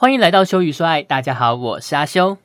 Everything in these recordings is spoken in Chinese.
欢迎来到修与说爱，大家好，我是阿修。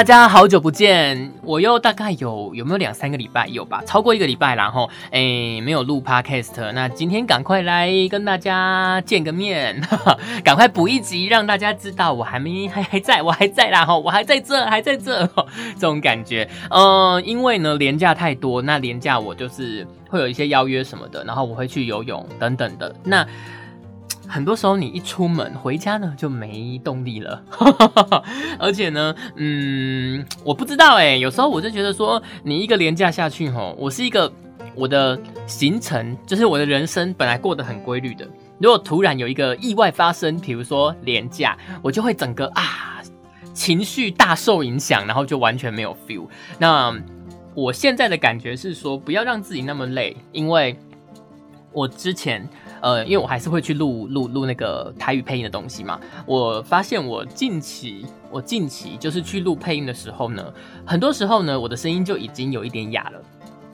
大家好久不见，我又大概有有没有两三个礼拜有吧，超过一个礼拜，然后诶没有录 podcast，那今天赶快来跟大家见个面，赶快补一集，让大家知道我还没还还在我还在啦哈，我还在这还在这 这种感觉，嗯，因为呢廉价太多，那廉价我就是会有一些邀约什么的，然后我会去游泳等等的，那。很多时候你一出门回家呢就没动力了，而且呢，嗯，我不知道哎，有时候我就觉得说，你一个廉价下去吼，我是一个我的行程就是我的人生本来过得很规律的，如果突然有一个意外发生，比如说廉价，我就会整个啊情绪大受影响，然后就完全没有 feel。那我现在的感觉是说，不要让自己那么累，因为我之前。呃，因为我还是会去录录录那个台语配音的东西嘛。我发现我近期，我近期就是去录配音的时候呢，很多时候呢，我的声音就已经有一点哑了。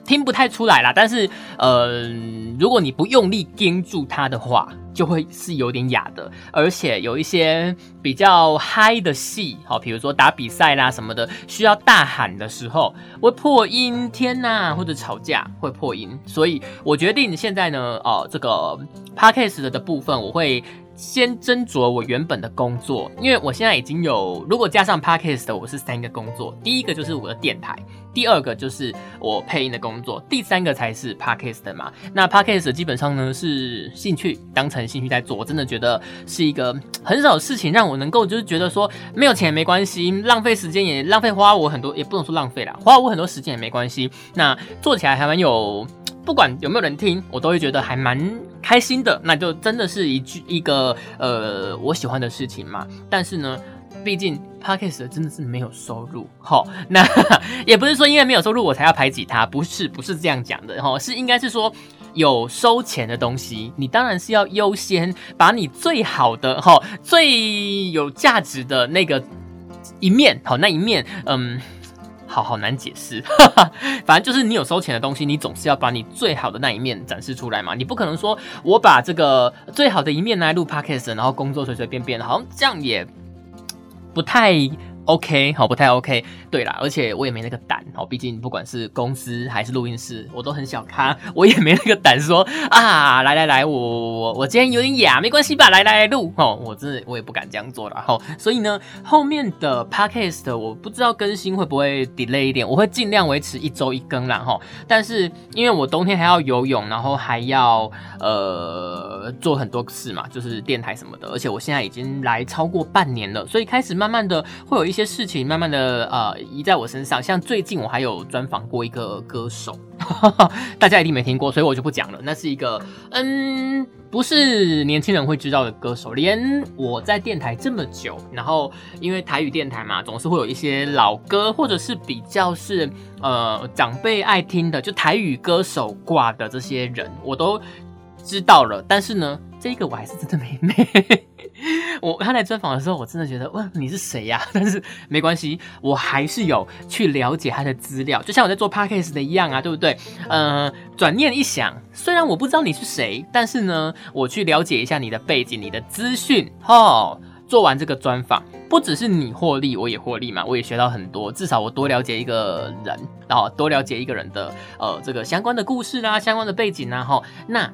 听不太出来啦，但是呃，如果你不用力盯住它的话，就会是有点哑的。而且有一些比较嗨的戏，好，比如说打比赛啦什么的，需要大喊的时候会破音，天呐，或者吵架会破音。所以我决定现在呢，哦，这个 podcast 的部分我会。先斟酌我原本的工作，因为我现在已经有，如果加上 podcast，我是三个工作。第一个就是我的电台，第二个就是我配音的工作，第三个才是 podcast 嘛。那 podcast 基本上呢是兴趣，当成兴趣在做。我真的觉得是一个很少事情让我能够就是觉得说没有钱没关系，浪费时间也浪费花我很多，也不能说浪费啦，花我很多时间也没关系。那做起来还蛮有。不管有没有人听，我都会觉得还蛮开心的。那就真的是一句一个呃我喜欢的事情嘛。但是呢，毕竟 podcast 真的是没有收入，哈。那 也不是说因为没有收入我才要排挤它，不是不是这样讲的，哈。是应该是说有收钱的东西，你当然是要优先把你最好的哈最有价值的那个一面，好那一面，嗯。好好难解释，哈哈反正就是你有收钱的东西，你总是要把你最好的那一面展示出来嘛。你不可能说我把这个最好的一面来录 podcast，然后工作随随便便，好像这样也不太。OK，好，不太 OK。对啦，而且我也没那个胆，好，毕竟不管是公司还是录音室，我都很小咖，我也没那个胆说啊，来来来，我我我今天有点哑，没关系吧，来来来录，哦，我真的我也不敢这样做了，哈。所以呢，后面的 Podcast 我不知道更新会不会 delay 一点，我会尽量维持一周一更啦，哈。但是因为我冬天还要游泳，然后还要呃做很多事嘛，就是电台什么的，而且我现在已经来超过半年了，所以开始慢慢的会有一些些。些事情慢慢的呃移在我身上，像最近我还有专访过一个歌手，大家一定没听过，所以我就不讲了。那是一个嗯，不是年轻人会知道的歌手，连我在电台这么久，然后因为台语电台嘛，总是会有一些老歌，或者是比较是呃长辈爱听的，就台语歌手挂的这些人，我都知道了。但是呢，这个我还是真的没没。我他来专访的时候，我真的觉得哇，你是谁呀？但是没关系，我还是有去了解他的资料，就像我在做 podcast 的一样啊，对不对？呃，转念一想，虽然我不知道你是谁，但是呢，我去了解一下你的背景、你的资讯，哦，做完这个专访，不只是你获利，我也获利嘛，我也学到很多，至少我多了解一个人，然后多了解一个人的呃这个相关的故事啦、相关的背景啊，哈，那。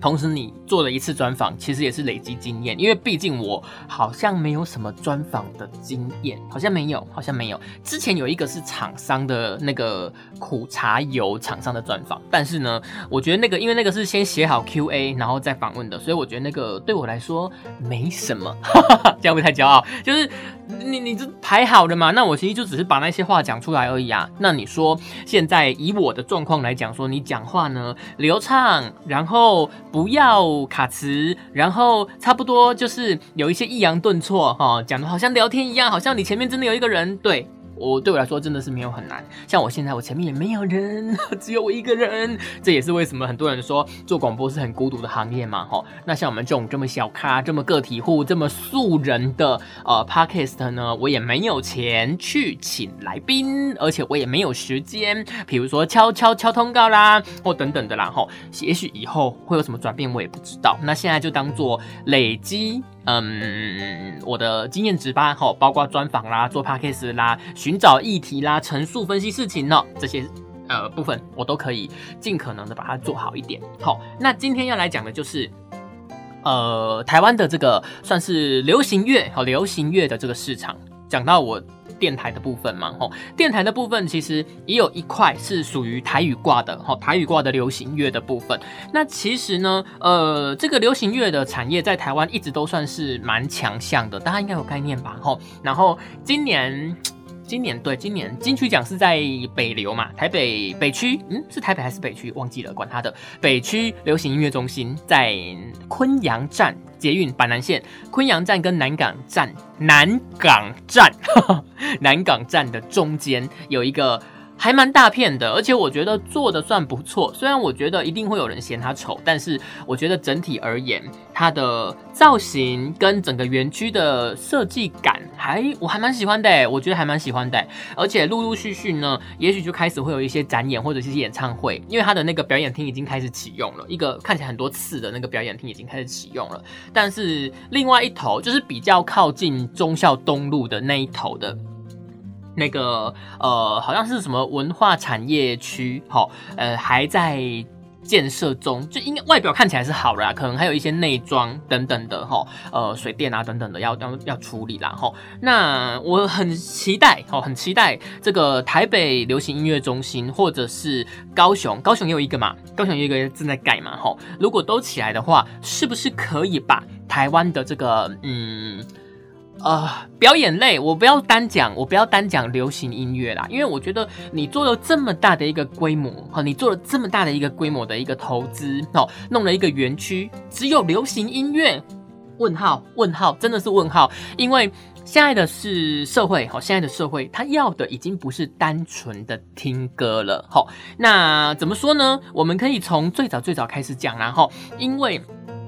同时，你做了一次专访，其实也是累积经验，因为毕竟我好像没有什么专访的经验，好像没有，好像没有。之前有一个是厂商的那个苦茶油厂商的专访，但是呢，我觉得那个因为那个是先写好 Q&A 然后再访问的，所以我觉得那个对我来说没什么，哈哈哈这样不太骄傲，就是你你这排好了嘛，那我其实就只是把那些话讲出来而已啊。那你说现在以我的状况来讲，说你讲话呢流畅，然后。不要卡词，然后差不多就是有一些抑扬顿挫哈，讲的好像聊天一样，好像你前面真的有一个人。对我对我来说真的是没有很难。像我现在，我前面也没有人，只有我一个人，这也是为什么很多人说做广播是很孤独的行业嘛。吼，那像我们这种这么小咖、这么个体户、这么素人的呃 podcast 呢，我也没有钱去请来宾，而且我也没有时间，比如说敲敲敲通告啦，或等等的啦。吼，也许以后会有什么转变，我也不知道。那现在就当做累积。嗯，我的经验值吧，哈，包括专访啦、做 podcast 啦、寻找议题啦、陈述分析事情呢，这些呃部分我都可以尽可能的把它做好一点。好，那今天要来讲的就是，呃，台湾的这个算是流行乐和流行乐的这个市场，讲到我。电台的部分嘛，吼，电台的部分其实也有一块是属于台语挂的，吼，台语挂的流行乐的部分。那其实呢，呃，这个流行乐的产业在台湾一直都算是蛮强项的，大家应该有概念吧，吼。然后今年，今年对，今年金曲奖是在北流嘛，台北北区，嗯，是台北还是北区？忘记了，管他的。北区流行音乐中心在昆阳站。捷运板南线昆阳站跟南港站南港站 南港站的中间有一个。还蛮大片的，而且我觉得做的算不错。虽然我觉得一定会有人嫌它丑，但是我觉得整体而言，它的造型跟整个园区的设计感还我还蛮喜欢的。我觉得还蛮喜欢的。而且陆陆续续呢，也许就开始会有一些展演或者是演唱会，因为它的那个表演厅已经开始启用了，一个看起来很多次的那个表演厅已经开始启用了。但是另外一头就是比较靠近忠孝东路的那一头的。那个呃，好像是什么文化产业区，好，呃，还在建设中，就应该外表看起来是好了，可能还有一些内装等等的，哈，呃，水电啊等等的要要要处理啦，哈。那我很期待，哦，很期待这个台北流行音乐中心，或者是高雄，高雄也有一个嘛，高雄有一个正在盖嘛，哈。如果都起来的话，是不是可以把台湾的这个，嗯？呃，表演类我不要单讲，我不要单讲流行音乐啦，因为我觉得你做了这么大的一个规模，哈，你做了这么大的一个规模的一个投资，哦，弄了一个园区，只有流行音乐？问号？问号？真的是问号？因为现在的是社会，哈，现在的社会，他要的已经不是单纯的听歌了，哈。那怎么说呢？我们可以从最早最早开始讲，然后因为。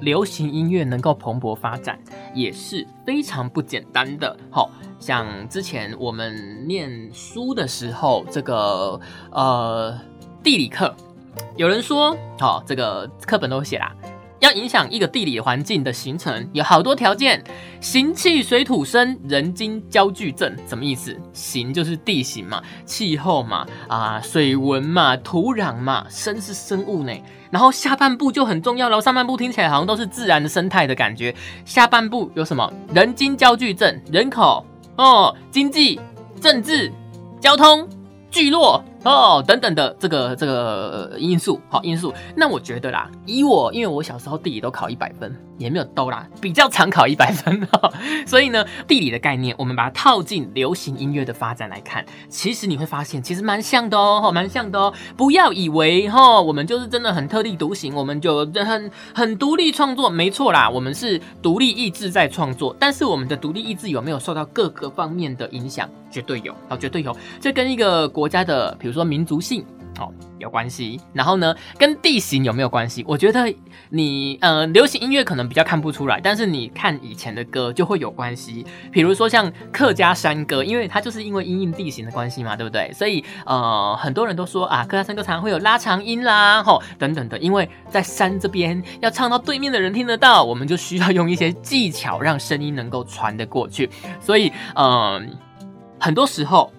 流行音乐能够蓬勃发展也是非常不简单的。好，像之前我们念书的时候，这个呃地理课，有人说，好，这个课本都写啦。要影响一个地理环境的形成，有好多条件：形、气、水、土、生、人、精焦聚症。什么意思？形就是地形嘛，气候嘛，啊，水文嘛，土壤嘛，生是生物呢。然后下半部就很重要了，上半部听起来好像都是自然的生态的感觉。下半部有什么？人精焦聚症，人口哦，经济、政治、交通、聚落。哦，等等的这个这个因素，好因素。那我觉得啦，以我，因为我小时候地理都考一百分，也没有都啦，比较常考一百分哈。所以呢，地理的概念，我们把它套进流行音乐的发展来看，其实你会发现，其实蛮像的哦，蛮像的哦。不要以为哈，我们就是真的很特立独行，我们就很很独立创作，没错啦，我们是独立意志在创作。但是我们的独立意志有没有受到各个方面的影响？绝对有，哦，绝对有。这跟一个国家的，比如说民族性，哦，有关系。然后呢，跟地形有没有关系？我觉得你，呃，流行音乐可能比较看不出来，但是你看以前的歌就会有关系。比如说像客家山歌，因为它就是因为因应地形的关系嘛，对不对？所以，呃，很多人都说啊，客家山歌常常会有拉长音啦，吼，等等的。因为在山这边要唱到对面的人听得到，我们就需要用一些技巧让声音能够传得过去。所以，嗯。很多时候，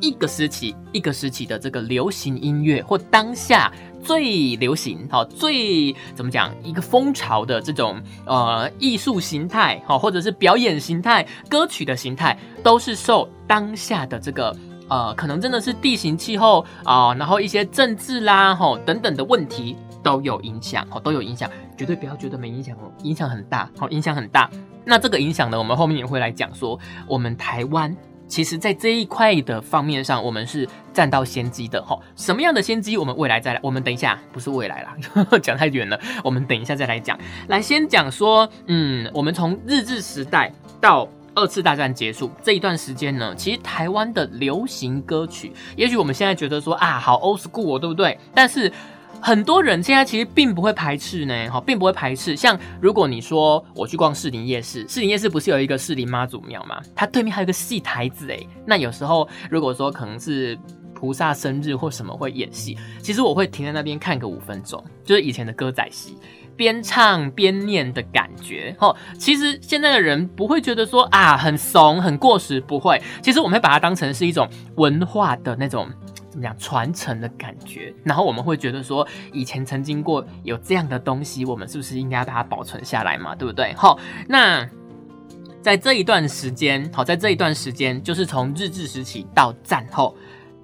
一个时期一个时期的这个流行音乐，或当下最流行、好最怎么讲一个风潮的这种呃艺术形态，好或者是表演形态、歌曲的形态，都是受当下的这个呃可能真的是地形气候啊，然后一些政治啦，吼等等的问题都有影响，好都有影响，绝对不要觉得没影响哦，影响很大，好影响很大。那这个影响呢，我们后面也会来讲说，我们台湾。其实，在这一块的方面上，我们是占到先机的哈。什么样的先机？我们未来再来。我们等一下，不是未来啦，讲太远了。我们等一下再来讲。来，先讲说，嗯，我们从日治时代到。二次大战结束这一段时间呢，其实台湾的流行歌曲，也许我们现在觉得说啊，好 old school，对不对？但是很多人现在其实并不会排斥呢，哈，并不会排斥。像如果你说我去逛士林夜市，士林夜市不是有一个士林妈祖庙吗？它对面还有个戏台子，哎，那有时候如果说可能是菩萨生日或什么会演戏，其实我会停在那边看个五分钟，就是以前的歌仔戏。边唱边念的感觉，哦，其实现在的人不会觉得说啊很怂很过时，不会。其实我们会把它当成是一种文化的那种怎么讲传承的感觉，然后我们会觉得说以前曾经过有这样的东西，我们是不是应该把它保存下来嘛？对不对？好，那在这一段时间，好，在这一段时间，就是从日治时期到战后，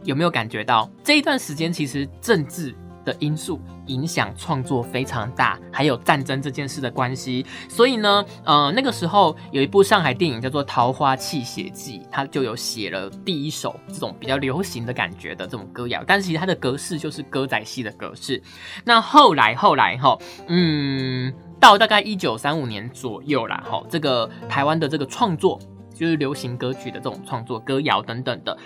有没有感觉到这一段时间其实政治？的因素影响创作非常大，还有战争这件事的关系，所以呢，呃，那个时候有一部上海电影叫做《桃花泣血记》，它就有写了第一首这种比较流行的感觉的这种歌谣，但是其实它的格式就是歌仔戏的格式。那后来后来哈，嗯，到大概一九三五年左右啦，哈，这个台湾的这个创作就是流行歌曲的这种创作歌谣等等的。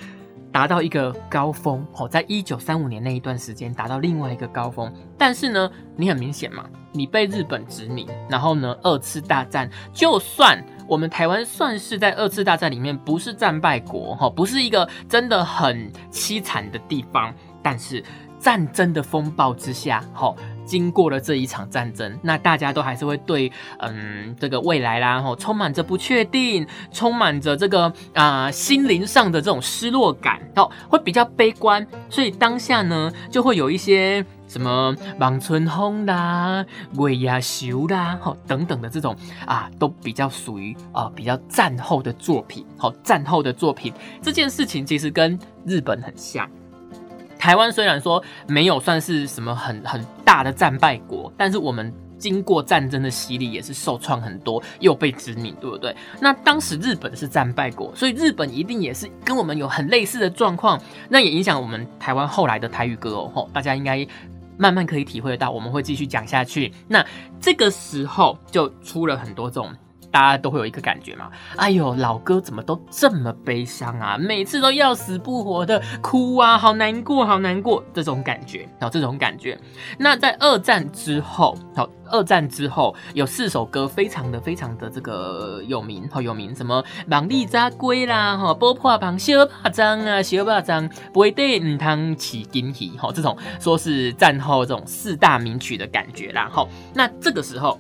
达到一个高峰，哦，在一九三五年那一段时间达到另外一个高峰。但是呢，你很明显嘛，你被日本殖民，然后呢，二次大战，就算我们台湾算是在二次大战里面不是战败国，哈，不是一个真的很凄惨的地方，但是战争的风暴之下，哈。经过了这一场战争，那大家都还是会对，嗯，这个未来啦，吼，充满着不确定，充满着这个啊心灵上的这种失落感，哦，会比较悲观，所以当下呢，就会有一些什么望春风啦、月牙修啦，吼等等的这种啊，都比较属于啊比较战后的作品，好，战后的作品这件事情其实跟日本很像。台湾虽然说没有算是什么很很大的战败国，但是我们经过战争的洗礼，也是受创很多，又被殖民，对不对？那当时日本是战败国，所以日本一定也是跟我们有很类似的状况，那也影响我们台湾后来的台语歌哦。大家应该慢慢可以体会到，我们会继续讲下去。那这个时候就出了很多这种。大家都会有一个感觉嘛，哎呦，老歌怎么都这么悲伤啊？每次都要死不活的哭啊，好难过，好难过，这种感觉，然后这种感觉。那在二战之后，好，二战之后有四首歌非常的非常的这个有名，好有名，什么忙里扎龟啦，哈，波破旁小巴掌啊，小巴掌不会对唔汤起惊喜，哈，这种说是战后这种四大名曲的感觉啦，哈。那这个时候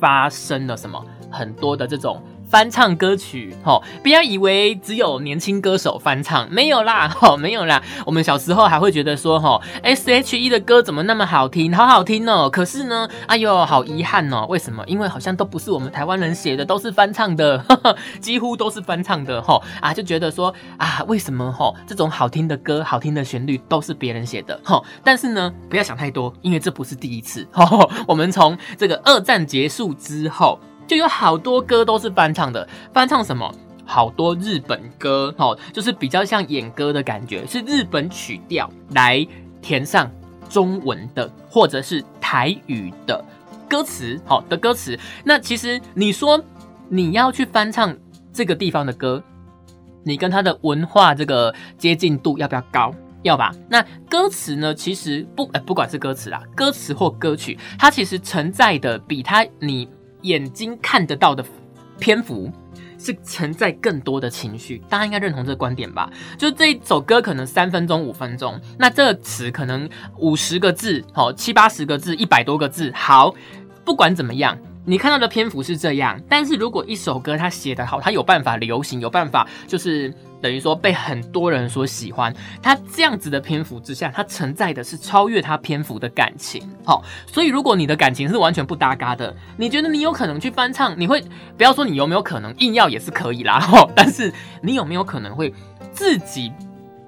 发生了什么？很多的这种。翻唱歌曲，吼，不要以为只有年轻歌手翻唱，没有啦，吼，没有啦。我们小时候还会觉得说，吼，S H E 的歌怎么那么好听，好好听哦。可是呢，哎呦，好遗憾哦。为什么？因为好像都不是我们台湾人写的，都是翻唱的，几乎都是翻唱的，吼啊，就觉得说啊，为什么吼这种好听的歌、好听的旋律都是别人写的，吼。但是呢，不要想太多，因为这不是第一次，吼。我们从这个二战结束之后。就有好多歌都是翻唱的，翻唱什么？好多日本歌，哦，就是比较像演歌的感觉，是日本曲调来填上中文的或者是台语的歌词，好的歌词。那其实你说你要去翻唱这个地方的歌，你跟他的文化这个接近度要不要高？要吧？那歌词呢？其实不，哎，不管是歌词啦，歌词或歌曲，它其实承载的比它你。眼睛看得到的篇幅是承载更多的情绪，大家应该认同这个观点吧？就这一首歌可能三分钟、五分钟，那这个词可能五十个字，好七八十个字、一百多个字。好，不管怎么样，你看到的篇幅是这样。但是如果一首歌它写得好，它有办法流行，有办法就是。等于说被很多人所喜欢，他这样子的篇幅之下，他承载的是超越他篇幅的感情。好，所以如果你的感情是完全不搭嘎的，你觉得你有可能去翻唱？你会不要说你有没有可能硬要也是可以啦。但是你有没有可能会自己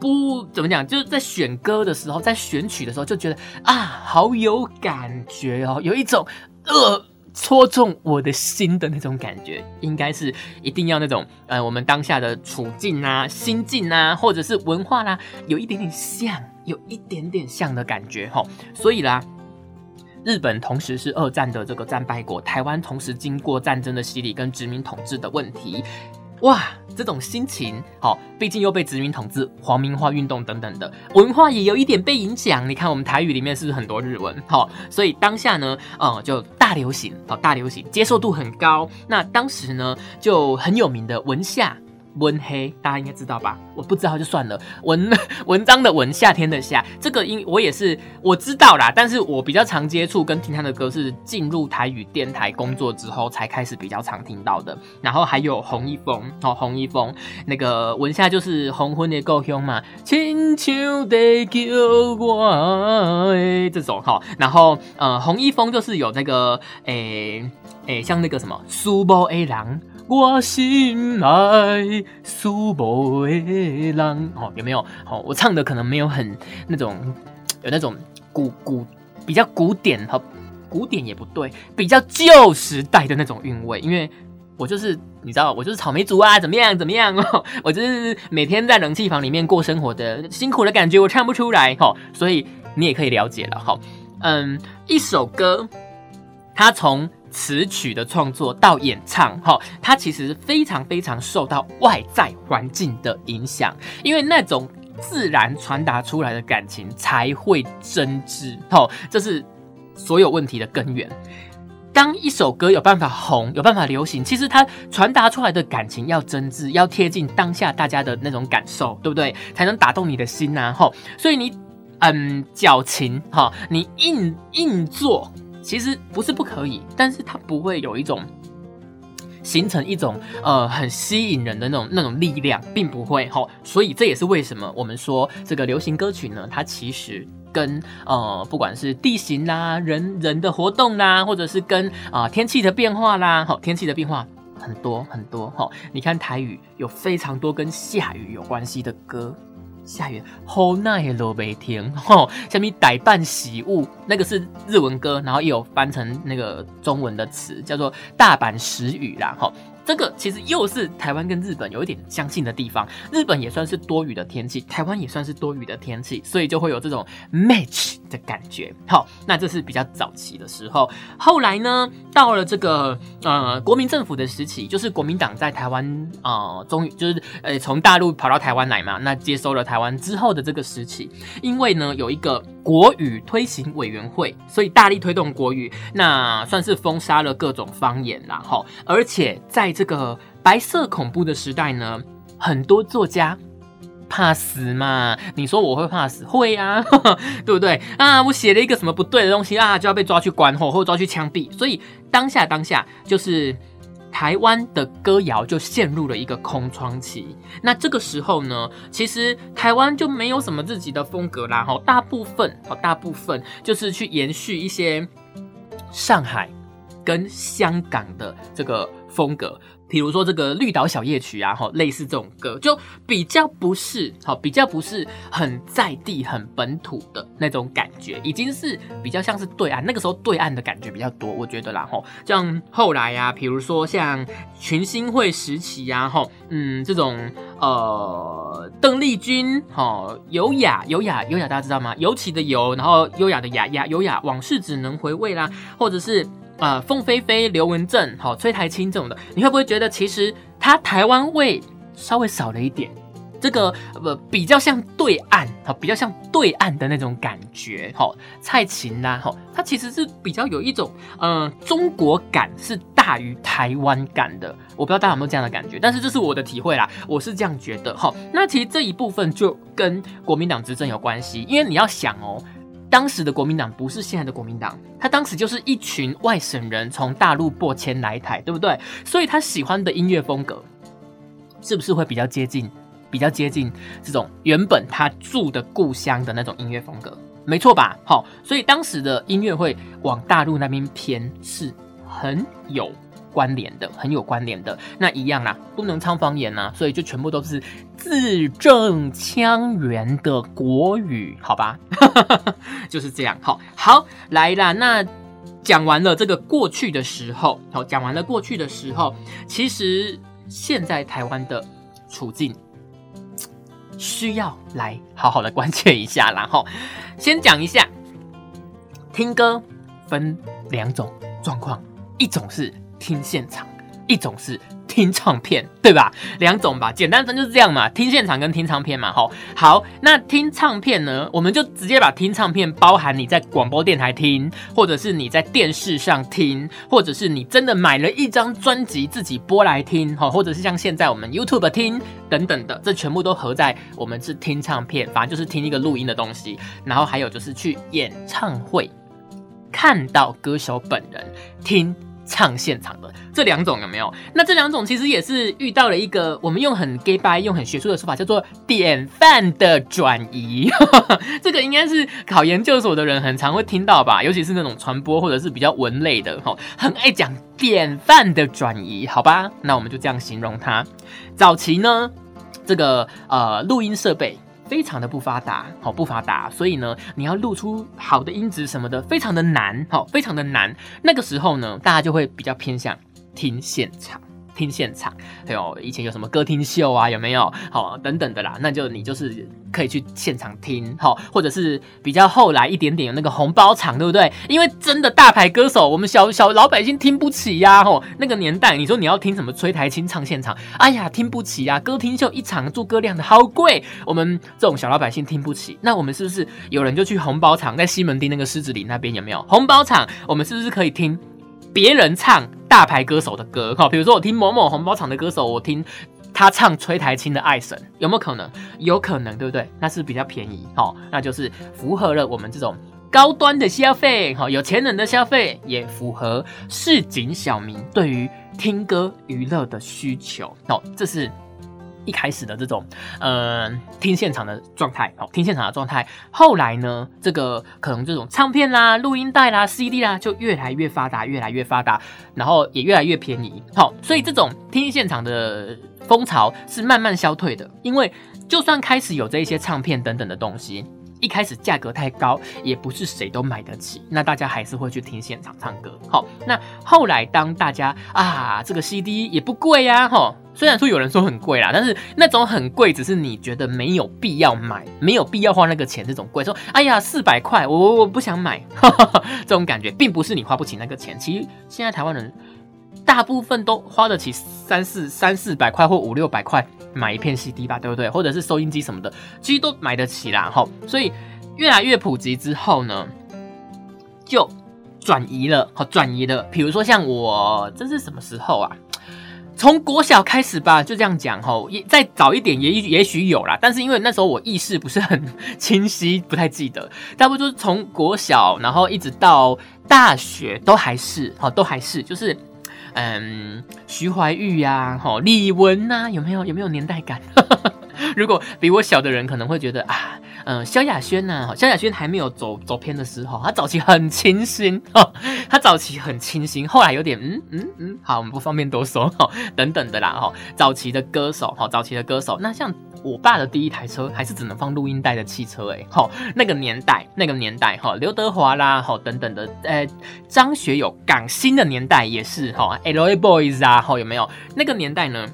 不怎么讲？就是在选歌的时候，在选曲的时候就觉得啊，好有感觉哦，有一种呃。戳中我的心的那种感觉，应该是一定要那种，呃，我们当下的处境啊、心境啊，或者是文化啦，有一点点像，有一点点像的感觉哈。所以啦，日本同时是二战的这个战败国，台湾同时经过战争的洗礼跟殖民统治的问题。哇，这种心情，好，毕竟又被殖民统治、皇民化运动等等的文化也有一点被影响。你看，我们台语里面是不是很多日文？好，所以当下呢，呃，就大流行，好，大流行，接受度很高。那当时呢，就很有名的文夏。温黑，大家应该知道吧？我不知道就算了。文 文章的文，夏天的夏，这个音我也是我知道啦。但是我比较常接触跟听他的歌是进入台语电台工作之后才开始比较常听到的。然后还有洪一峰哦，洪一峰那个文夏就是红昏的故乡嘛，亲像在叫我这种哈。然后呃，洪一峰就是有那个诶诶，像那个什么苏波 A 郎。我心爱苏博的人，哦，有没有？哦，我唱的可能没有很那种，有那种古古比较古典和古典也不对，比较旧时代的那种韵味。因为我就是你知道，我就是草莓族啊，怎么样怎么样哦？我就是每天在冷气房里面过生活的辛苦的感觉，我唱不出来哈。所以你也可以了解了哈。嗯，一首歌，它从。词曲的创作到演唱，哈，它其实非常非常受到外在环境的影响，因为那种自然传达出来的感情才会真挚，哈，这是所有问题的根源。当一首歌有办法红，有办法流行，其实它传达出来的感情要真挚，要贴近当下大家的那种感受，对不对？才能打动你的心呐，哈。所以你，嗯，矫情，哈，你硬硬做。其实不是不可以，但是它不会有一种形成一种呃很吸引人的那种那种力量，并不会哈。所以这也是为什么我们说这个流行歌曲呢，它其实跟呃不管是地形啦、人人的活动啦，或者是跟啊天气的变化啦，好天气的变化很多很多哈。你看台语有非常多跟下雨有关系的歌。下雨，好耐都没停。吼，下面歹办喜物，那个是日文歌，然后也有翻成那个中文的词，叫做大阪时雨啦。吼。这个其实又是台湾跟日本有一点相近的地方，日本也算是多雨的天气，台湾也算是多雨的天气，所以就会有这种 match 的感觉。好，那这是比较早期的时候，后来呢，到了这个呃国民政府的时期，就是国民党在台湾啊，终于就是呃从大陆跑到台湾来嘛，那接收了台湾之后的这个时期，因为呢有一个国语推行委员会，所以大力推动国语，那算是封杀了各种方言啦。哈，而且在这个白色恐怖的时代呢，很多作家怕死嘛？你说我会怕死？会呀，对不对啊？我写了一个什么不对的东西啊，就要被抓去关或或抓去枪毙。所以当下当下，就是台湾的歌谣就陷入了一个空窗期。那这个时候呢，其实台湾就没有什么自己的风格啦。哈，大部分哦，大部分就是去延续一些上海跟香港的这个。风格，比如说这个绿岛小夜曲啊，哈，类似这种歌，就比较不是，好，比较不是很在地、很本土的那种感觉，已经是比较像是对岸那个时候对岸的感觉比较多，我觉得啦，哈，像后来呀，比如说像群星会时期呀，哈，嗯，这种呃，邓丽君，哈，优雅，优雅，优雅，大家知道吗？尤其的尤，然后优雅的雅雅，优雅，往事只能回味啦，或者是。啊，凤飞飞、刘文正、好崔台青这种的，你会不会觉得其实他台湾味稍微少了一点？这个不比较像对岸，好比较像对岸的那种感觉，好蔡琴呐，好它其实是比较有一种嗯中国感是大于台湾感的，我不知道大家有没有这样的感觉，但是这是我的体会啦，我是这样觉得，好那其实这一部分就跟国民党执政有关系，因为你要想哦。当时的国民党不是现在的国民党，他当时就是一群外省人从大陆过迁来台，对不对？所以他喜欢的音乐风格，是不是会比较接近，比较接近这种原本他住的故乡的那种音乐风格？没错吧？好，所以当时的音乐会往大陆那边偏，是很有。关联的很有关联的那一样啦，不能唱方言呐，所以就全部都是字正腔圆的国语，好吧？就是这样，好，好来啦。那讲完了这个过去的时候，好，讲完了过去的时候，其实现在台湾的处境需要来好好的关切一下啦。哈，先讲一下听歌。分两种状况，一种是听现场，一种是。听唱片对吧？两种吧，简单分就是这样嘛。听现场跟听唱片嘛，吼。好，那听唱片呢，我们就直接把听唱片包含你在广播电台听，或者是你在电视上听，或者是你真的买了一张专辑自己播来听，哈，或者是像现在我们 YouTube 听等等的，这全部都合在我们是听唱片，反正就是听一个录音的东西。然后还有就是去演唱会看到歌手本人听。唱现场的这两种有没有？那这两种其实也是遇到了一个我们用很 gay by 用很学术的说法叫做典范的转移。这个应该是考研究所的人很常会听到吧，尤其是那种传播或者是比较文类的哈，很爱讲典范的转移，好吧？那我们就这样形容它。早期呢，这个呃录音设备。非常的不发达，好不发达，所以呢，你要录出好的音质什么的，非常的难，好，非常的难。那个时候呢，大家就会比较偏向听现场。听现场，还有以前有什么歌厅秀啊，有没有？好，等等的啦，那就你就是可以去现场听，好，或者是比较后来一点点有那个红包场，对不对？因为真的大牌歌手，我们小小老百姓听不起呀，吼，那个年代，你说你要听什么崔台清唱现场，哎呀，听不起呀，歌厅秀一场诸葛亮的好贵，我们这种小老百姓听不起，那我们是不是有人就去红包场，在西门町那个狮子林那边有没有红包场？我们是不是可以听？别人唱大牌歌手的歌，哈，比如说我听某某红包厂的歌手，我听他唱崔台青的《爱神》，有没有可能？有可能，对不对？那是比较便宜，哈，那就是符合了我们这种高端的消费，哈，有钱人的消费，也符合市井小民对于听歌娱乐的需求，哦，这是。一开始的这种，呃，听现场的状态，哦，听现场的状态。后来呢，这个可能这种唱片啦、录音带啦、CD 啦，就越来越发达，越来越发达，然后也越来越便宜。好，所以这种听现场的风潮是慢慢消退的，因为就算开始有这一些唱片等等的东西。一开始价格太高，也不是谁都买得起，那大家还是会去听现场唱歌。好，那后来当大家啊，这个 CD 也不贵呀，哈，虽然说有人说很贵啦，但是那种很贵，只是你觉得没有必要买，没有必要花那个钱，这种贵，说哎呀四百块，我我我不想买，这种感觉，并不是你花不起那个钱。其实现在台湾人大部分都花得起三四三四百块或五六百块。买一片 CD 吧，对不对？或者是收音机什么的，其实都买得起啦。哈，所以越来越普及之后呢，就转移了。好，转移了。比如说像我，这是什么时候啊？从国小开始吧，就这样讲。哈，也再早一点，也也许有啦。但是因为那时候我意识不是很 清晰，不太记得。大不多就是从国小，然后一直到大学，都还是，好，都还是，就是。嗯，徐怀钰呀，吼，李玟呐，有没有有没有年代感？如果比我小的人可能会觉得啊，嗯，萧亚轩呐，萧亚轩还没有走走偏的时候，他早期很清新 哦，他早期很清新，后来有点嗯嗯嗯，好，我们不方便多说哈，等等的啦哈，早期的歌手哈，早期的歌手，那像。我爸的第一台车还是只能放录音带的汽车，哎，好，那个年代，那个年代，哈，刘德华啦，好，等等的，呃，张学友、港星的年代也是，哈，L.A. Boys 啊，好，有没有？那个年代呢？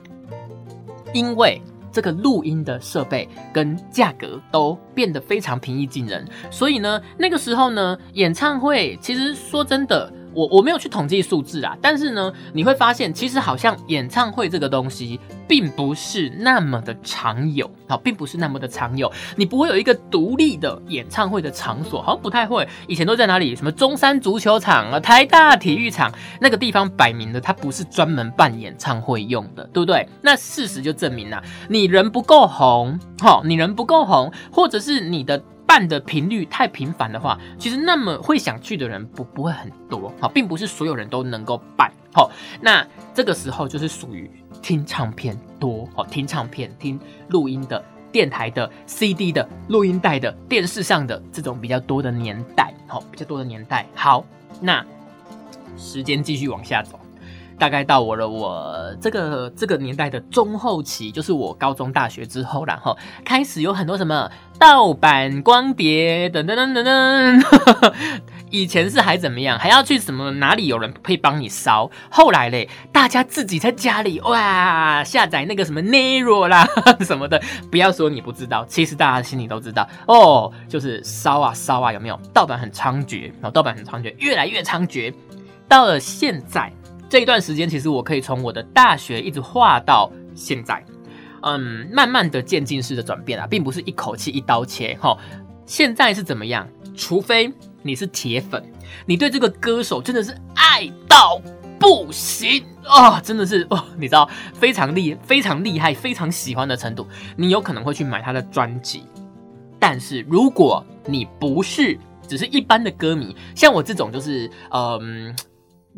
因为这个录音的设备跟价格都变得非常平易近人，所以呢，那个时候呢，演唱会其实说真的。我我没有去统计数字啊，但是呢，你会发现其实好像演唱会这个东西并不是那么的常有，好，并不是那么的常有。你不会有一个独立的演唱会的场所，好像不太会。以前都在哪里？什么中山足球场啊、台大体育场那个地方摆明的，它不是专门办演唱会用的，对不对？那事实就证明了，你人不够红，好，你人不够红，或者是你的。办的频率太频繁的话，其实那么会想去的人不不会很多，好，并不是所有人都能够办，好，那这个时候就是属于听唱片多，好，听唱片、听录音的、电台的、CD 的、录音带的、电视上的这种比较多的年代，好，比较多的年代，好，那时间继续往下走。大概到我了，我这个这个年代的中后期，就是我高中、大学之后，然后开始有很多什么盗版光碟等等等等等，以前是还怎么样，还要去什么哪里有人可以帮你烧，后来嘞，大家自己在家里哇下载那个什么 Nero 啦 什么的，不要说你不知道，其实大家心里都知道。哦，就是烧啊烧啊，有没有？盗版很猖獗，然后盗版很猖獗，越来越猖獗，到了现在这一段时间，其实我可以从我的大学一直画到现在。嗯，慢慢的渐进式的转变啊，并不是一口气一刀切哈。现在是怎么样？除非你是铁粉，你对这个歌手真的是爱到不行哦，真的是哦，你知道非常厉非常厉害、非常喜欢的程度，你有可能会去买他的专辑。但是如果你不是只是一般的歌迷，像我这种就是嗯。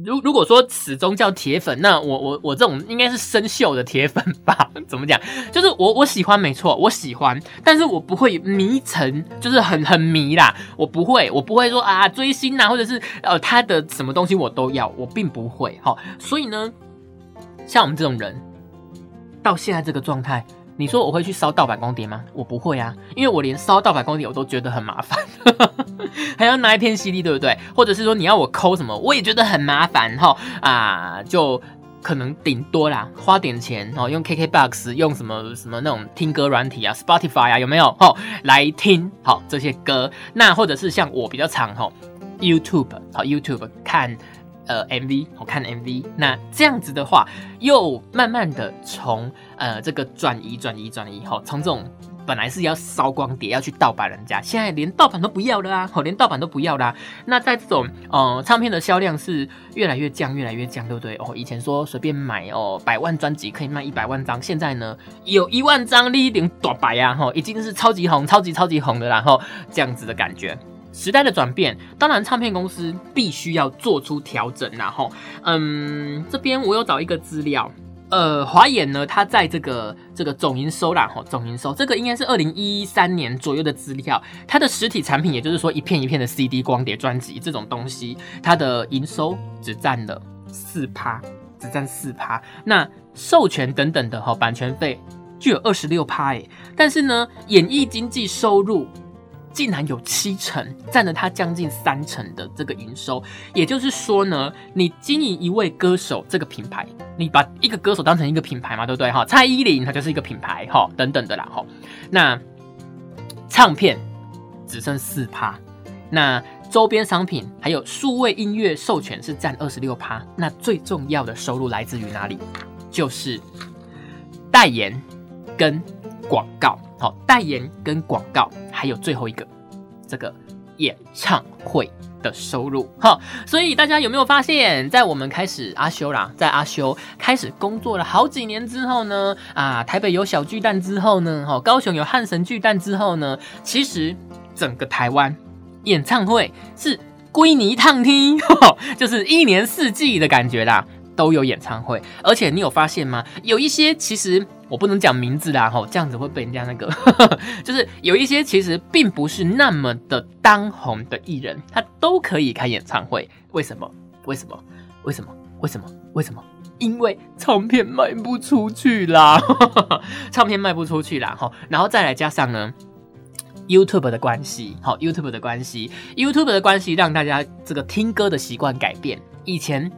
如如果说始终叫铁粉，那我我我这种应该是生锈的铁粉吧？怎么讲？就是我我喜欢没错，我喜欢，但是我不会迷成，就是很很迷啦。我不会，我不会说啊追星呐，或者是呃他的什么东西我都要，我并不会哈。所以呢，像我们这种人，到现在这个状态。你说我会去烧盗版光碟吗？我不会啊，因为我连烧盗版光碟我都觉得很麻烦，还要拿一片 CD，对不对？或者是说你要我抠什么，我也觉得很麻烦哈啊，就可能顶多啦，花点钱哦，用 KKBOX，用什么什么那种听歌软体啊，Spotify 啊，有没有？哦，来听好这些歌，那或者是像我比较常哈，YouTube 好 YouTube 看。呃，MV 我看 MV，那这样子的话，又慢慢的从呃这个转移转移转移，哈，从这种本来是要烧光碟要去盗版人家，现在连盗版都不要了啊，连盗版都不要啦。那在这种呃唱片的销量是越来越降，越来越降，对不对？哦，以前说随便买哦，百万专辑可以卖一百万张，现在呢有一万张一点短白呀，哈，已经是超级红、超级超级红的，然后这样子的感觉。时代的转变，当然唱片公司必须要做出调整，然后，嗯，这边我有找一个资料，呃，华研呢，它在这个这个总营收啦，哈，总营收，这个应该是二零一三年左右的资料，它的实体产品，也就是说一片一片的 CD 光碟专辑这种东西，它的营收只占了四趴，只占四趴，那授权等等的哈，版权费就有二十六趴，哎，但是呢，演艺经济收入。竟然有七成，占了他将近三成的这个营收。也就是说呢，你经营一位歌手这个品牌，你把一个歌手当成一个品牌嘛，对不对？哈，蔡依林她就是一个品牌，哈，等等的啦，哈。那唱片只剩四趴，那周边商品还有数位音乐授权是占二十六趴。那最重要的收入来自于哪里？就是代言跟广告。好，代言跟广告，还有最后一个，这个演唱会的收入。哈，所以大家有没有发现，在我们开始阿修啦，在阿修开始工作了好几年之后呢，啊，台北有小巨蛋之后呢，哈，高雄有汉神巨蛋之后呢，其实整个台湾演唱会是归泥烫听，就是一年四季的感觉啦。都有演唱会，而且你有发现吗？有一些其实我不能讲名字啦，吼，这样子会被人家那个，就是有一些其实并不是那么的当红的艺人，他都可以开演唱会。为什么？为什么？为什么？为什么？为什么？因为唱片卖不出去啦，唱片卖不出去啦，哈，然后再来加上呢，YouTube 的关系，好，YouTube 的关系，YouTube 的关系让大家这个听歌的习惯改变，以前。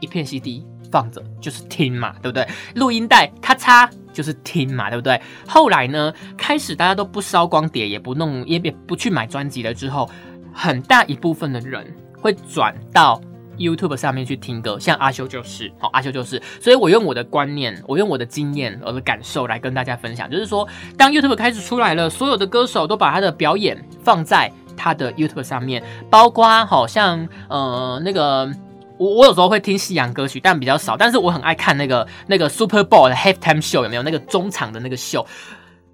一片 CD 放着就是听嘛，对不对？录音带咔嚓就是听嘛，对不对？后来呢，开始大家都不烧光碟，也不弄，也也不去买专辑了。之后，很大一部分的人会转到 YouTube 上面去听歌，像阿修就是，好，阿修就是。所以我用我的观念，我用我的经验，我的感受来跟大家分享，就是说，当 YouTube 开始出来了，所有的歌手都把他的表演放在他的 YouTube 上面，包括好像呃那个。我我有时候会听西洋歌曲，但比较少。但是我很爱看那个那个 Super Bowl 的 Halftime Show，有没有那个中场的那个秀？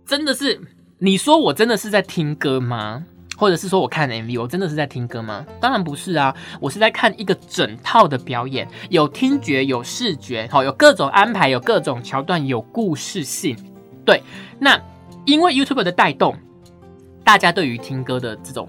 真的是，你说我真的是在听歌吗？或者是说我看 MV，我真的是在听歌吗？当然不是啊，我是在看一个整套的表演，有听觉，有视觉，好，有各种安排，有各种桥段，有故事性。对，那因为 YouTube 的带动，大家对于听歌的这种。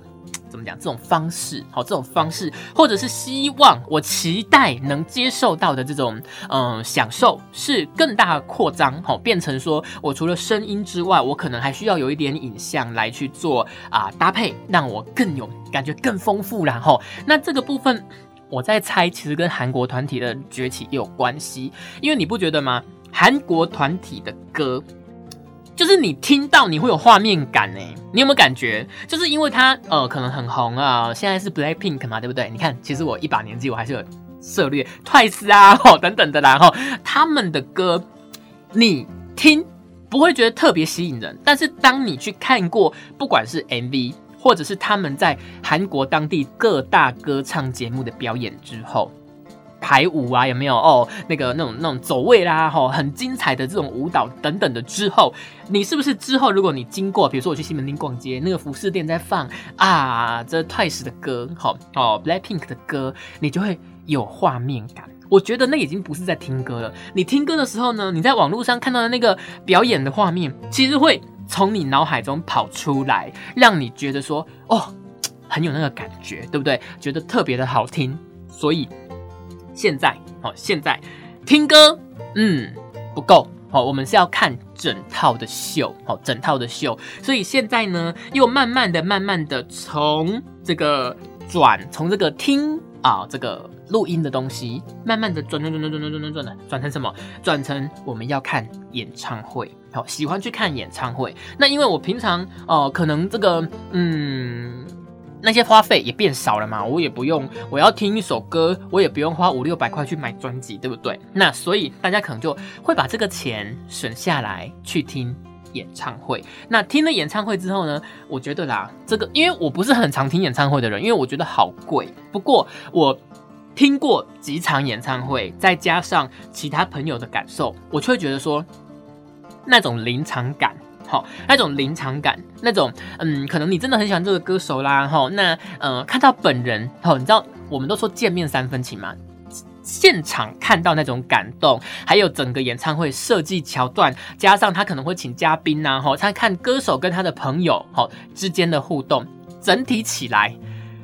怎么讲这种方式，好这种方式，或者是希望我期待能接受到的这种嗯享受是更大扩张，好变成说我除了声音之外，我可能还需要有一点影像来去做啊搭配，让我更有感觉更丰富然后那这个部分我在猜，其实跟韩国团体的崛起也有关系，因为你不觉得吗？韩国团体的歌。就是你听到你会有画面感呢，你有没有感觉？就是因为它呃可能很红啊，现在是 Black Pink 嘛，对不对？你看，其实我一把年纪，我还是有涉猎 Twice 啊，吼 等等的啦，吼他们的歌你听不会觉得特别吸引人，但是当你去看过，不管是 MV 或者是他们在韩国当地各大歌唱节目的表演之后。排舞啊，有没有哦？那个那种那种走位啦，吼，很精彩的这种舞蹈等等的之后，你是不是之后如果你经过，比如说我去西门町逛街，那个服饰店在放啊，这 Twice 的歌，好哦，Blackpink 的歌，你就会有画面感。我觉得那已经不是在听歌了。你听歌的时候呢，你在网络上看到的那个表演的画面，其实会从你脑海中跑出来，让你觉得说，哦，很有那个感觉，对不对？觉得特别的好听，所以。现在，好，现在听歌，嗯，不够，好，我们是要看整套的秀，好，整套的秀。所以现在呢，又慢慢的、慢慢的从这个转，从这个听啊，这个录音的东西，慢慢的转转转转转转转转转的，转成什么？转成我们要看演唱会，好，喜欢去看演唱会。那因为我平常，哦，可能这个，嗯。那些花费也变少了嘛，我也不用，我要听一首歌，我也不用花五六百块去买专辑，对不对？那所以大家可能就会把这个钱省下来去听演唱会。那听了演唱会之后呢，我觉得啦，这个因为我不是很常听演唱会的人，因为我觉得好贵。不过我听过几场演唱会，再加上其他朋友的感受，我就会觉得说那种临场感。好，那种临场感，那种嗯，可能你真的很喜欢这个歌手啦，哈，那呃，看到本人，哈，你知道我们都说见面三分情嘛，现场看到那种感动，还有整个演唱会设计桥段，加上他可能会请嘉宾呐，哈，他看歌手跟他的朋友，哈之间的互动，整体起来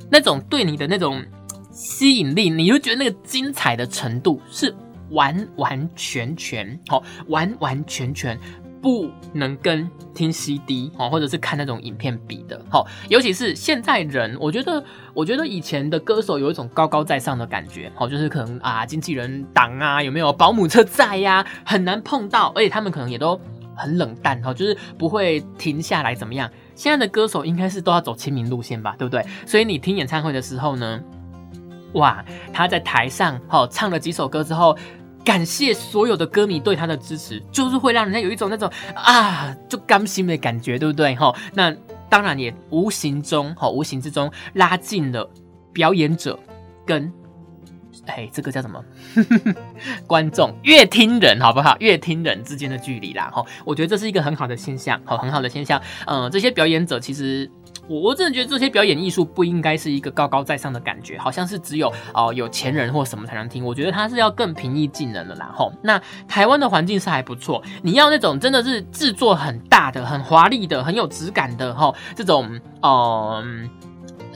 那种对你的那种吸引力，你就觉得那个精彩的程度是完完全全，好，完完全全。不能跟听 CD 哦，或者是看那种影片比的，好，尤其是现在人，我觉得，我觉得以前的歌手有一种高高在上的感觉，好，就是可能啊，经纪人挡啊，有没有保姆车在呀，很难碰到，而且他们可能也都很冷淡，哈，就是不会停下来怎么样。现在的歌手应该是都要走亲民路线吧，对不对？所以你听演唱会的时候呢，哇，他在台上哈唱了几首歌之后。感谢所有的歌迷对他的支持，就是会让人家有一种那种啊，就甘心的感觉，对不对？哈，那当然也无形中，哈，无形之中拉近了表演者跟哎，这个叫什么？观众、乐听人，好不好？乐听人之间的距离啦，哈，我觉得这是一个很好的现象，好，很好的现象。嗯，这些表演者其实。我我真的觉得这些表演艺术不应该是一个高高在上的感觉，好像是只有哦有钱人或什么才能听。我觉得它是要更平易近人的，然后那台湾的环境是还不错。你要那种真的是制作很大的、很华丽的、很有质感的哈，这种嗯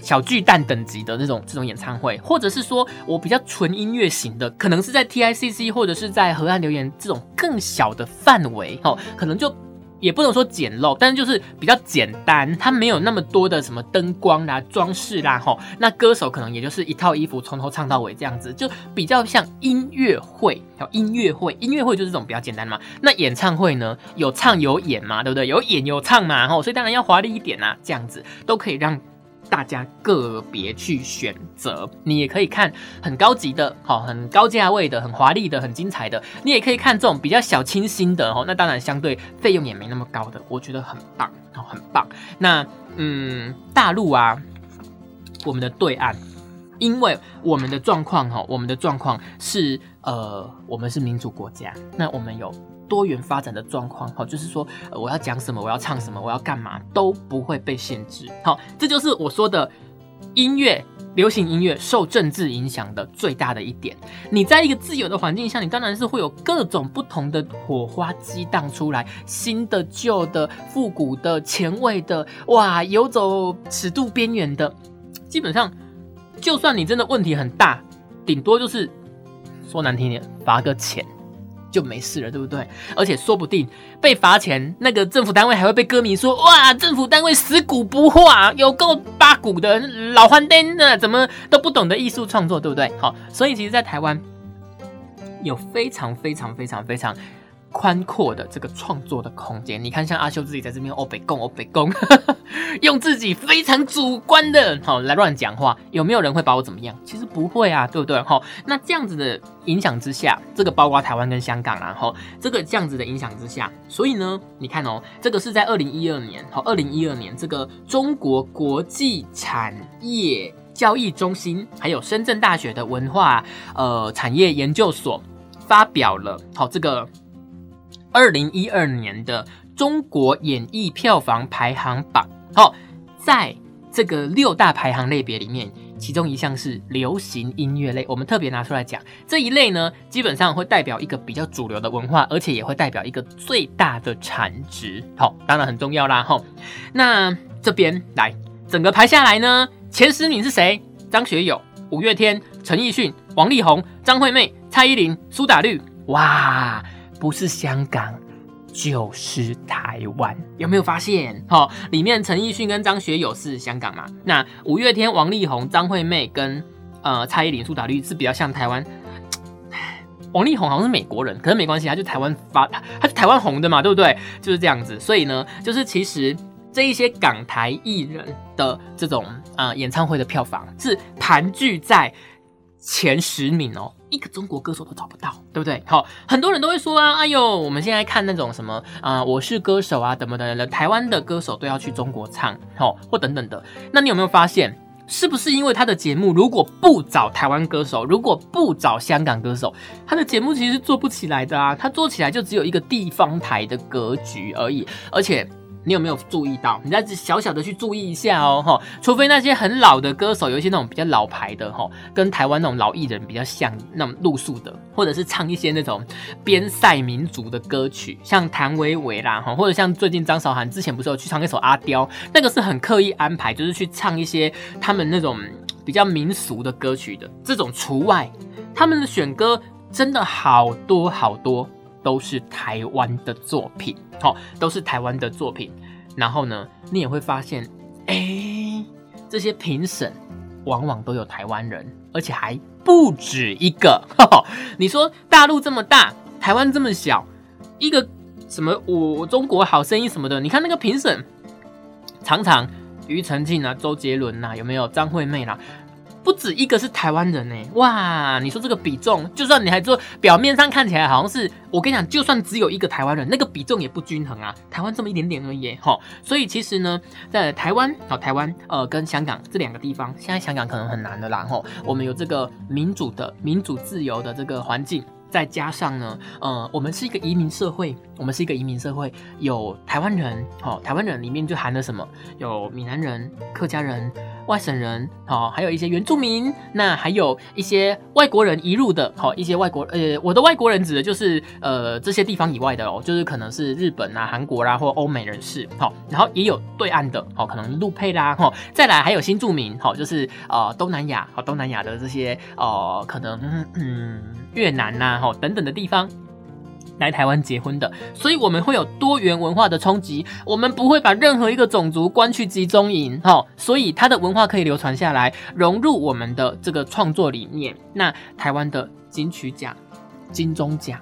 小巨蛋等级的那种这种演唱会，或者是说我比较纯音乐型的，可能是在 T I C C 或者是在河岸留言这种更小的范围哦，可能就。也不能说简陋，但是就是比较简单，它没有那么多的什么灯光啦、装饰啦，吼。那歌手可能也就是一套衣服从头唱到尾这样子，就比较像音乐会。音乐会，音乐会就是这种比较简单嘛。那演唱会呢，有唱有演嘛，对不对？有演有唱嘛，吼。所以当然要华丽一点啦，这样子都可以让。大家个别去选择，你也可以看很高级的，好，很高价位的，很华丽的，很精彩的。你也可以看这种比较小清新的，哦，那当然相对费用也没那么高的，我觉得很棒，哦，很棒。那嗯，大陆啊，我们的对岸，因为我们的状况，哈，我们的状况是，呃，我们是民主国家，那我们有。多元发展的状况，好，就是说我要讲什么，我要唱什么，我要干嘛都不会被限制。好，这就是我说的音乐，流行音乐受政治影响的最大的一点。你在一个自由的环境下，你当然是会有各种不同的火花激荡出来，新的、旧的、复古的、前卫的，哇，游走尺度边缘的。基本上，就算你真的问题很大，顶多就是说难听点，罚个钱。就没事了，对不对？而且说不定被罚钱，那个政府单位还会被歌迷说：“哇，政府单位死古不化，有够八股的老欢灯的，怎么都不懂得艺术创作，对不对？”好，所以其实，在台湾有非常非常非常非常。宽阔的这个创作的空间，你看，像阿修自己在这边哦北贡哦北贡，用自己非常主观的好来乱讲话，有没有人会把我怎么样？其实不会啊，对不对？哈，那这样子的影响之下，这个包括台湾跟香港，然后这个这样子的影响之下，所以呢，你看哦，这个是在二零一二年，好，二零一二年这个中国国际产业交易中心，还有深圳大学的文化呃产业研究所发表了好这个。二零一二年的中国演艺票房排行榜，好，在这个六大排行类别里面，其中一项是流行音乐类，我们特别拿出来讲这一类呢，基本上会代表一个比较主流的文化，而且也会代表一个最大的产值，好，当然很重要啦，哈。那这边来整个排下来呢，前十名是谁？张学友、五月天、陈奕迅、王力宏、张惠妹、蔡依林、苏打绿，哇！不是香港，就是台湾，有没有发现？好，里面陈奕迅跟张学友是香港嘛？那五月天、王力宏、张惠妹跟呃蔡依林、苏打绿是比较像台湾。王力宏好像是美国人，可是没关系，他就台湾发，他是台湾红的嘛，对不对？就是这样子。所以呢，就是其实这一些港台艺人的这种呃演唱会的票房是盘踞在前十名哦。一个中国歌手都找不到，对不对？好，很多人都会说啊，哎呦，我们现在看那种什么啊，我是歌手啊，等等的，台湾的歌手都要去中国唱，好，或等等的。那你有没有发现，是不是因为他的节目如果不找台湾歌手，如果不找香港歌手，他的节目其实是做不起来的啊？他做起来就只有一个地方台的格局而已，而且。你有没有注意到？你再小小的去注意一下哦，哈，除非那些很老的歌手，有一些那种比较老牌的，哈，跟台湾那种老艺人比较像那种路数的，或者是唱一些那种边塞民族的歌曲，像谭维维啦，哈，或者像最近张韶涵之前不是有去唱一首《阿刁》，那个是很刻意安排，就是去唱一些他们那种比较民俗的歌曲的，这种除外，他们的选歌真的好多好多。都是台湾的作品，好，都是台湾的作品。然后呢，你也会发现，哎，这些评审往往都有台湾人，而且还不止一个。你说大陆这么大，台湾这么小，一个什么我中国好声音什么的，你看那个评审，常常庾澄庆啊、周杰伦呐，有没有张惠妹啦？不止一个是台湾人呢，哇！你说这个比重，就算你还做表面上看起来好像是，我跟你讲，就算只有一个台湾人，那个比重也不均衡啊。台湾这么一点点而已，哈。所以其实呢，在台湾哦，台湾呃跟香港这两个地方，现在香港可能很难的啦，吼。我们有这个民主的、民主自由的这个环境。再加上呢，呃，我们是一个移民社会，我们是一个移民社会，有台湾人，好，台湾人里面就含了什么？有闽南人、客家人、外省人，好，还有一些原住民，那还有一些外国人移入的，好，一些外国，呃，我的外国人指的就是呃这些地方以外的哦，就是可能是日本啊、韩国啦或欧美人士，好，然后也有对岸的，好，可能陆配啦，哈，再来还有新住民，好，就是呃东南亚，好，东南亚的这些，呃，可能嗯。越南呐，哈等等的地方来台湾结婚的，所以我们会有多元文化的冲击。我们不会把任何一个种族关去集中营，哈，所以它的文化可以流传下来，融入我们的这个创作里面。那台湾的金曲奖、金钟奖、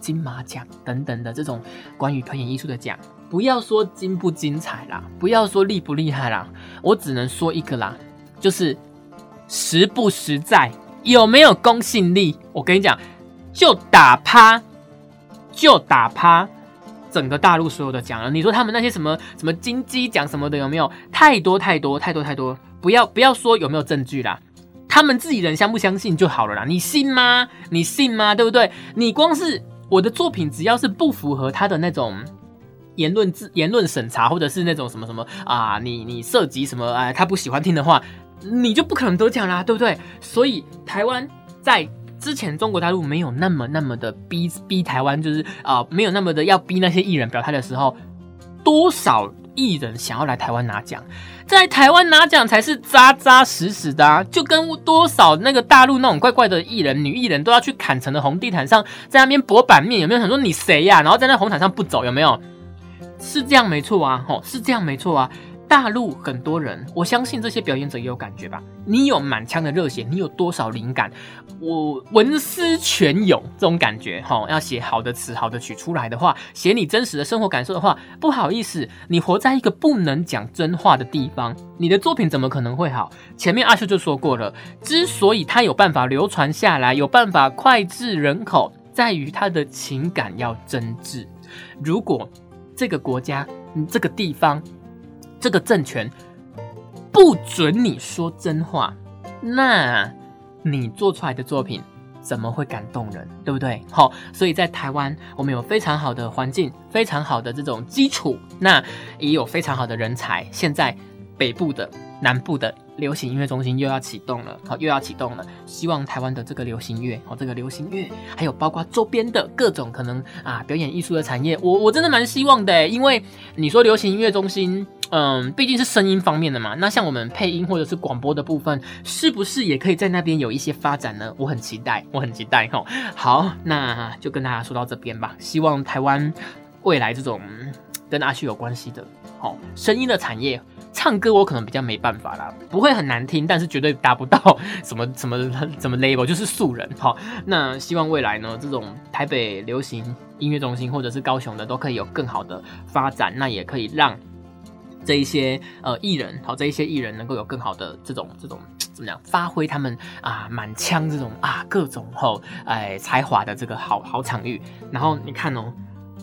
金马奖等等的这种关于表演艺术的奖，不要说精不精彩啦，不要说厉不厉害啦，我只能说一个啦，就是实不实在。有没有公信力？我跟你讲，就打趴，就打趴整个大陆所有的奖了。你说他们那些什么什么金鸡奖什么的，有没有太多太多太多太多？不要不要说有没有证据啦，他们自己人相不相信就好了啦。你信吗？你信吗？对不对？你光是我的作品，只要是不符合他的那种言论自言论审查，或者是那种什么什么啊，你你涉及什么啊，他不喜欢听的话。你就不可能得奖啦，对不对？所以台湾在之前中国大陆没有那么那么的逼逼台湾，就是啊，没有那么的要逼那些艺人表态的时候，多少艺人想要来台湾拿奖，在台湾拿奖才是扎扎实实的啊！就跟多少那个大陆那种怪怪的艺人、女艺人都要去坎城的红地毯上，在那边博版面，有没有想说你谁呀？然后在那红毯上不走，有没有？是这样没错啊，吼，是这样没错啊。大陆很多人，我相信这些表演者也有感觉吧？你有满腔的热血，你有多少灵感？我文思泉涌这种感觉，哈，要写好的词、好的曲出来的话，写你真实的生活感受的话，不好意思，你活在一个不能讲真话的地方，你的作品怎么可能会好？前面阿秀就说过了，之所以他有办法流传下来，有办法脍炙人口，在于他的情感要真挚。如果这个国家，这个地方。这个政权不准你说真话，那你做出来的作品怎么会感动人？对不对？好，所以在台湾，我们有非常好的环境，非常好的这种基础，那也有非常好的人才。现在北部的、南部的。流行音乐中心又要启动了，好，又要启动了。希望台湾的这个流行乐，哦，这个流行乐，还有包括周边的各种可能啊，表演艺术的产业，我我真的蛮希望的，因为你说流行音乐中心，嗯，毕竟是声音方面的嘛，那像我们配音或者是广播的部分，是不是也可以在那边有一些发展呢？我很期待，我很期待哈。好，那就跟大家说到这边吧。希望台湾未来这种跟阿旭有关系的，好，声音的产业。唱歌我可能比较没办法啦，不会很难听，但是绝对达不到 什么什么什么 label，就是素人哈。那希望未来呢，这种台北流行音乐中心或者是高雄的都可以有更好的发展，那也可以让这一些呃艺人，好这一些艺人能够有更好的这种这种怎么样发挥他们啊满腔这种啊各种吼哎才华的这个好好场域。然后你看哦，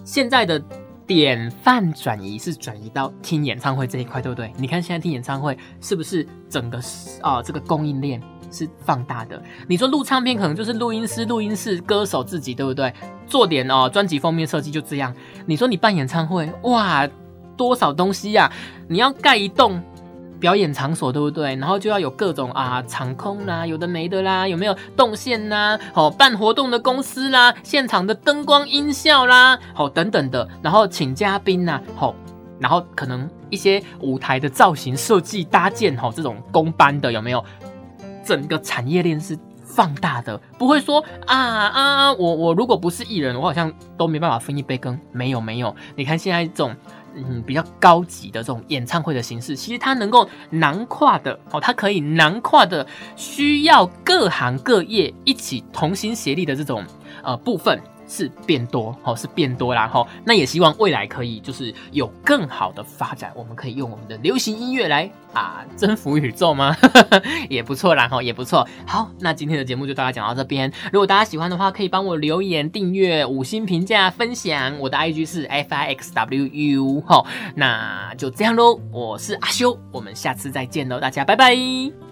现在的。典范转移是转移到听演唱会这一块，对不对？你看现在听演唱会是不是整个啊这个供应链是放大的？你说录唱片可能就是录音师、录音室、歌手自己，对不对？做点哦专辑封面设计就这样。你说你办演唱会，哇，多少东西呀？你要盖一栋。表演场所对不对？然后就要有各种啊场空啦，有的没的啦，有没有动线呐？好，办活动的公司啦，现场的灯光音效啦，好等等的，然后请嘉宾呐，好，然后可能一些舞台的造型设计搭建，好这种公班的有没有？整个产业链是放大的，不会说啊啊，我我如果不是艺人，我好像都没办法分一杯羹。没有没有，你看现在这种。嗯，比较高级的这种演唱会的形式，其实它能够囊跨的哦，它可以囊跨的需要各行各业一起同心协力的这种呃部分。是变多，哦，是变多啦，吼，那也希望未来可以就是有更好的发展，我们可以用我们的流行音乐来啊征服宇宙吗？也不错啦，吼，也不错。好，那今天的节目就大概讲到这边。如果大家喜欢的话，可以帮我留言、订阅、五星评价、分享。我的 IG 是 F I X W U，吼，那就这样喽。我是阿修，我们下次再见喽，大家拜拜。